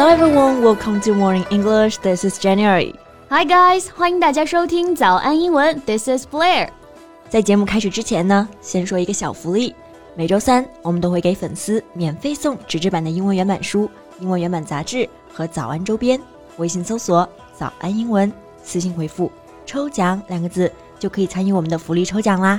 Hello everyone, welcome to Morning English. This is January. Hi guys，欢迎大家收听早安英文。This is Blair。在节目开始之前呢，先说一个小福利。每周三我们都会给粉丝免费送纸质版的英文原版书、英文原版杂志和早安周边。微信搜索“早安英文”，私信回复“抽奖”两个字就可以参与我们的福利抽奖啦。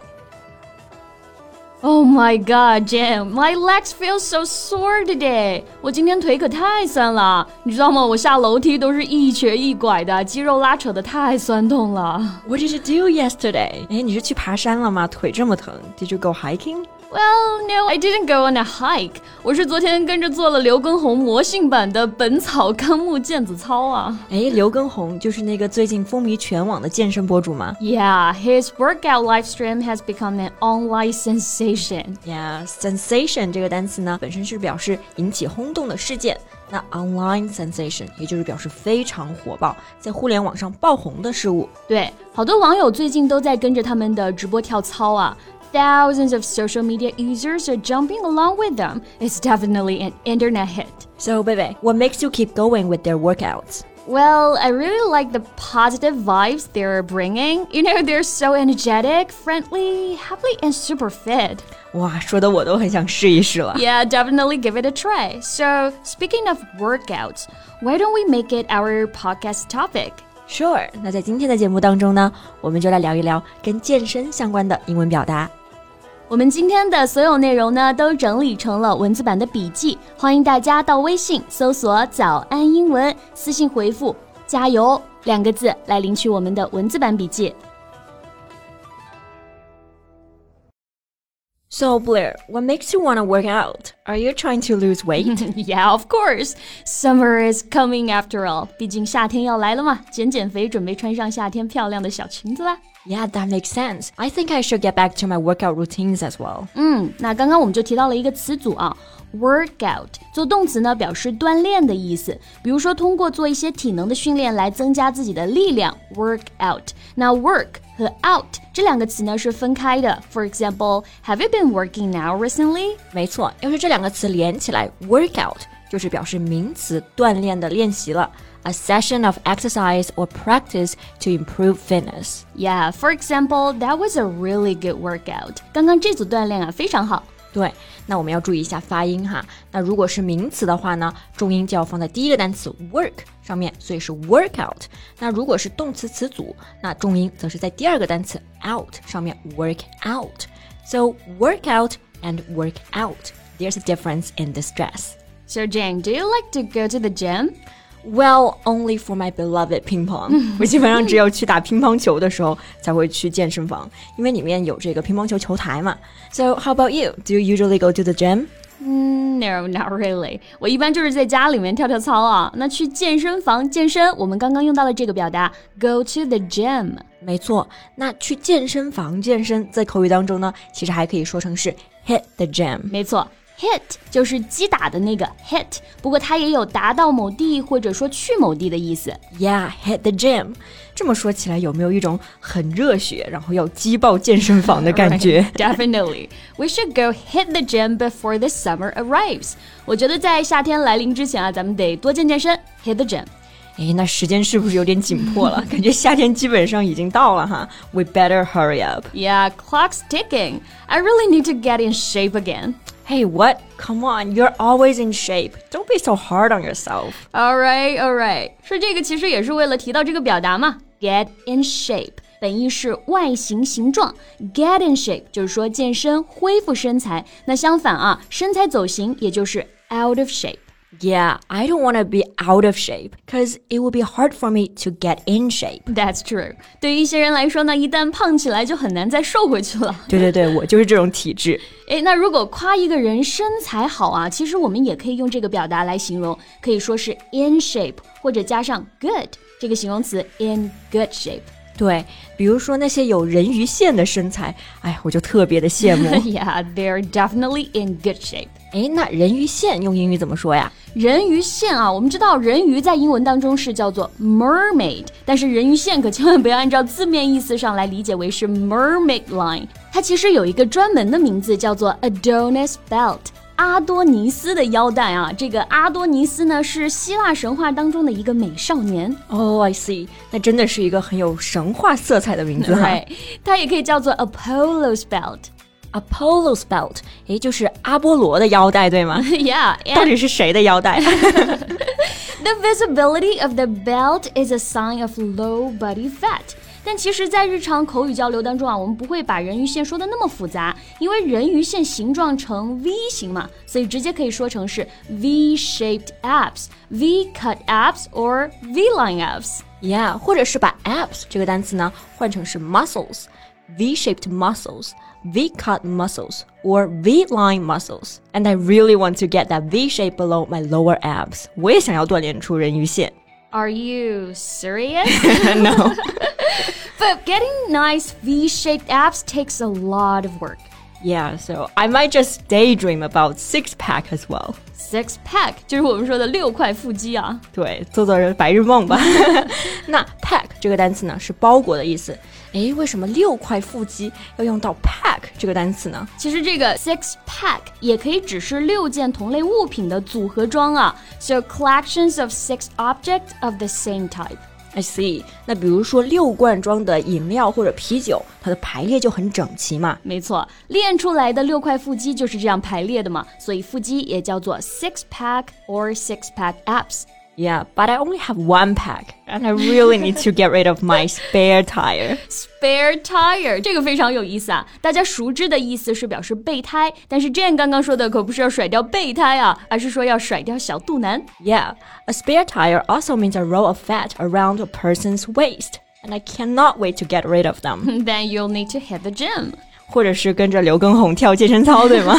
！Oh my god, Jim, my legs feel so sore today. 我今天腿可太酸了，你知道吗？我下楼梯都是一瘸一拐的，肌肉拉扯的太酸痛了。What did you do yesterday? 哎，你是去爬山了吗？腿这么疼？Did you go hiking? Well, no, I didn't go on a hike. 我是昨天跟着做了刘畊宏魔性版的《本草纲目毽子操》啊。哎，刘畊宏就是那个最近风靡全网的健身博主吗？Yeah, his workout live stream has become an online sensation. Yeah, sensation 这个单词呢，本身是表示引起轰动的事件。那 online sensation 也就是表示非常火爆，在互联网上爆红的事物。对，好多网友最近都在跟着他们的直播跳操啊。thousands of social media users are jumping along with them. It's definitely an internet hit. So, baby, what makes you keep going with their workouts? Well, I really like the positive vibes they're bringing. You know, they're so energetic, friendly, happy, and super fit. Yeah, definitely give it a try. So, speaking of workouts, why don't we make it our podcast topic? Sure，那在今天的节目当中呢，我们就来聊一聊跟健身相关的英文表达。 我们今天的所有内容呢，都整理成了文字版的笔记，欢迎大家到微信搜索“早安英文”，私信回复“加油”两个字来领取我们的文字版笔记。So, Blair, what makes you want to work out? Are you trying to lose weight? yeah, of course. Summer is coming after all. 毕竟夏天要来了嘛，减减肥，准备穿上夏天漂亮的小裙子啦。 Yeah, that makes sense. I think I should get back to my workout routines as well. 嗯，那刚刚我们就提到了一个词组啊，workout 做动词呢，表示锻炼的意思。比如说，通过做一些体能的训练来增加自己的力量，work out。那 work 和 out 这两个词呢是分开的。For example, have you been working now recently？没错，要是这两个词连起来，workout 就是表示名词锻炼的练习了。a session of exercise or practice to improve fitness. Yeah, for example, that was a really good workout. 刚刚这组锻炼啊非常好。对，那我们要注意一下发音哈。那如果是名词的话呢，重音就要放在第一个单词 work 上面，所以是 workout。那如果是动词词组，那重音则是在第二个单词 out 上面 work out。So work out and work out. There's a difference in the stress. So Jane, do you like to go to the gym? Well, only for my beloved ping pong。我基本上只有去打乒乓球的时候才会去健身房，因为里面有这个乒乓球球台嘛。So how about you? Do you usually go to the gym? No, not really. 我一般就是在家里面跳跳操啊。那去健身房健身，我们刚刚用到了这个表达 go to the gym。没错，那去健身房健身，在口语当中呢，其实还可以说成是 hit the gym。没错。 hit 就是击打的那个 hit，不过它也有达到某地或者说去某地的意思。Yeah, hit the gym。这么说起来，有没有一种很热血，然后要击爆健身房的感觉？Definitely, we should go hit the gym before the summer arrives。我觉得在夏天来临之前啊，咱们得多健健身，hit the gym。哎，那时间是不是有点紧迫了？感觉夏天基本上已经到了哈。We better hurry up. Yeah, clock's ticking. I really need to get in shape again. Hey, what? Come on, you're always in shape. Don't be so hard on yourself. All right, all right. 说这个其实也是为了提到这个表达嘛。Get in shape，本意是外形形状。Get in shape 就是说健身恢复身材。那相反啊，身材走形也就是 out of shape。 yeah, I don't want to be out of shape because it will be hard for me to get in shape. That's true. 对于一些人来说呢，一旦胖起来就很难再瘦回去了。对对对，我就是这种体质。诶，那如果夸一个人身材好啊，其实我们也可以用这个表达来形容，可以说是 in shape，或者加上 good 这个形容词 in good shape。对，比如说那些有人鱼线的身材，哎，我就特别的羡慕。yeah, they're definitely in good shape. 哎，那人鱼线用英语怎么说呀？人鱼线啊，我们知道人鱼在英文当中是叫做 mermaid，但是人鱼线可千万不要按照字面意思上来理解为是 mermaid line，它其实有一个专门的名字叫做 Adonis belt。阿多尼斯的腰带啊，这个阿多尼斯呢是希腊神话当中的一个美少年。哦，I see，那真的是一个很有神话色彩的名字哈。它也可以叫做 Apollo's belt。Apollo's belt，诶，就是阿波罗的腰带，对吗？Yeah，到底是谁的腰带？The visibility of the belt is a sign of low body fat。但其实，在日常口语交流当中啊，我们不会把人鱼线说的那么复杂，因为人鱼线形状呈 V 型嘛，所以直接可以说成是 V-shaped abs、V-cut abs or V-line abs。Yeah，或者是把 abs 这个单词呢换成是 muscles。V-shaped muscles, V-cut muscles, or V-line muscles. And I really want to get that V shape below my lower abs. 我也想要锻炼出人鱼线。Are you serious? no. but getting nice V-shaped abs takes a lot of work. Yeah, so I might just daydream about six pack as well. Six pack 就是我们说的六块腹肌啊。对，做做白日梦吧。那 pack 这个单词呢，是包裹的意思。诶，为什么六块腹肌要用到 pack 这个单词呢？其实这个 six pack 也可以指是六件同类物品的组合装啊。So collections of six objects of the same type. I see。那比如说六罐装的饮料或者啤酒，它的排列就很整齐嘛。没错，练出来的六块腹肌就是这样排列的嘛，所以腹肌也叫做 six pack or six pack abs。Yeah, but I only have one pack, and I really need to get rid of my spare tire. Spare tire 这个非常有意思啊！大家熟知的意思是表示备胎，但是 Jane 刚刚说的可不是要甩掉备胎啊，而是说要甩掉小肚腩。Yeah, a spare tire also means a roll of fat around a person's waist, and I cannot wait to get rid of them. Then you'll need to hit the gym. 或者是跟着刘畊宏跳健身操，对吗？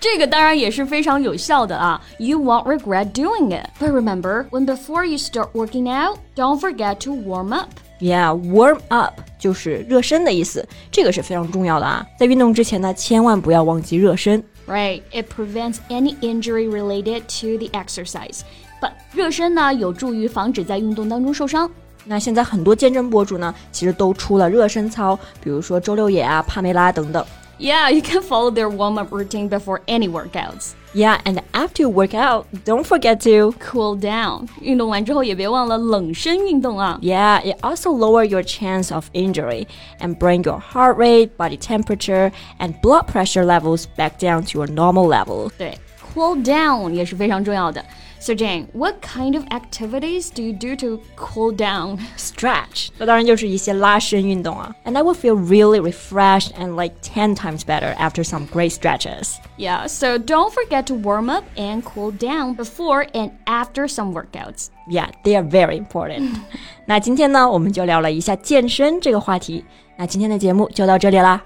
这个当然也是非常有效的啊。You won't regret doing it. But remember, when before you start working out, don't forget to warm up. Yeah, warm up 就是热身的意思，这个是非常重要的啊。在运动之前呢，千万不要忘记热身。Right, it prevents any injury related to the exercise. But 热身呢，有助于防止在运动当中受伤。 那现在很多健身博主呢，其实都出了热身操，比如说周六野啊、帕梅拉等等。Yeah, you can follow their warm-up routine before any workouts. Yeah, and after you work out, don't forget to cool down. 运动完之后也别忘了冷身运动啊。Yeah, it also lower your chance of injury and bring your heart rate, body temperature, and blood pressure levels back down to your normal level. 对 ，cool down 也是非常重要的。so Jane, what kind of activities do you do to cool down? Stretch，那当然就是一些拉伸运动啊。And I will feel really refreshed and like ten times better after some great stretches. Yeah, so don't forget to warm up and cool down before and after some workouts. Yeah, they are very important. 那今天呢，我们就聊了一下健身这个话题。那今天的节目就到这里啦。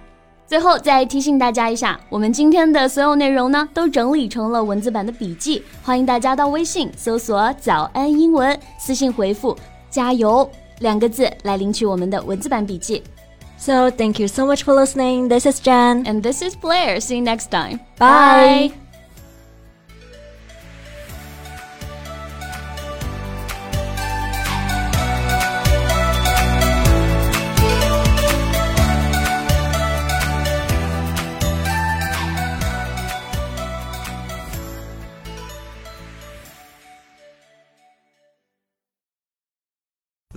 最后再提醒大家一下，我们今天的所有内容呢，都整理成了文字版的笔记，欢迎大家到微信搜索“早安英文”，私信回复“加油”两个字来领取我们的文字版笔记。So thank you so much for listening. This is Jen and this is Blair. See you next time. Bye. Bye.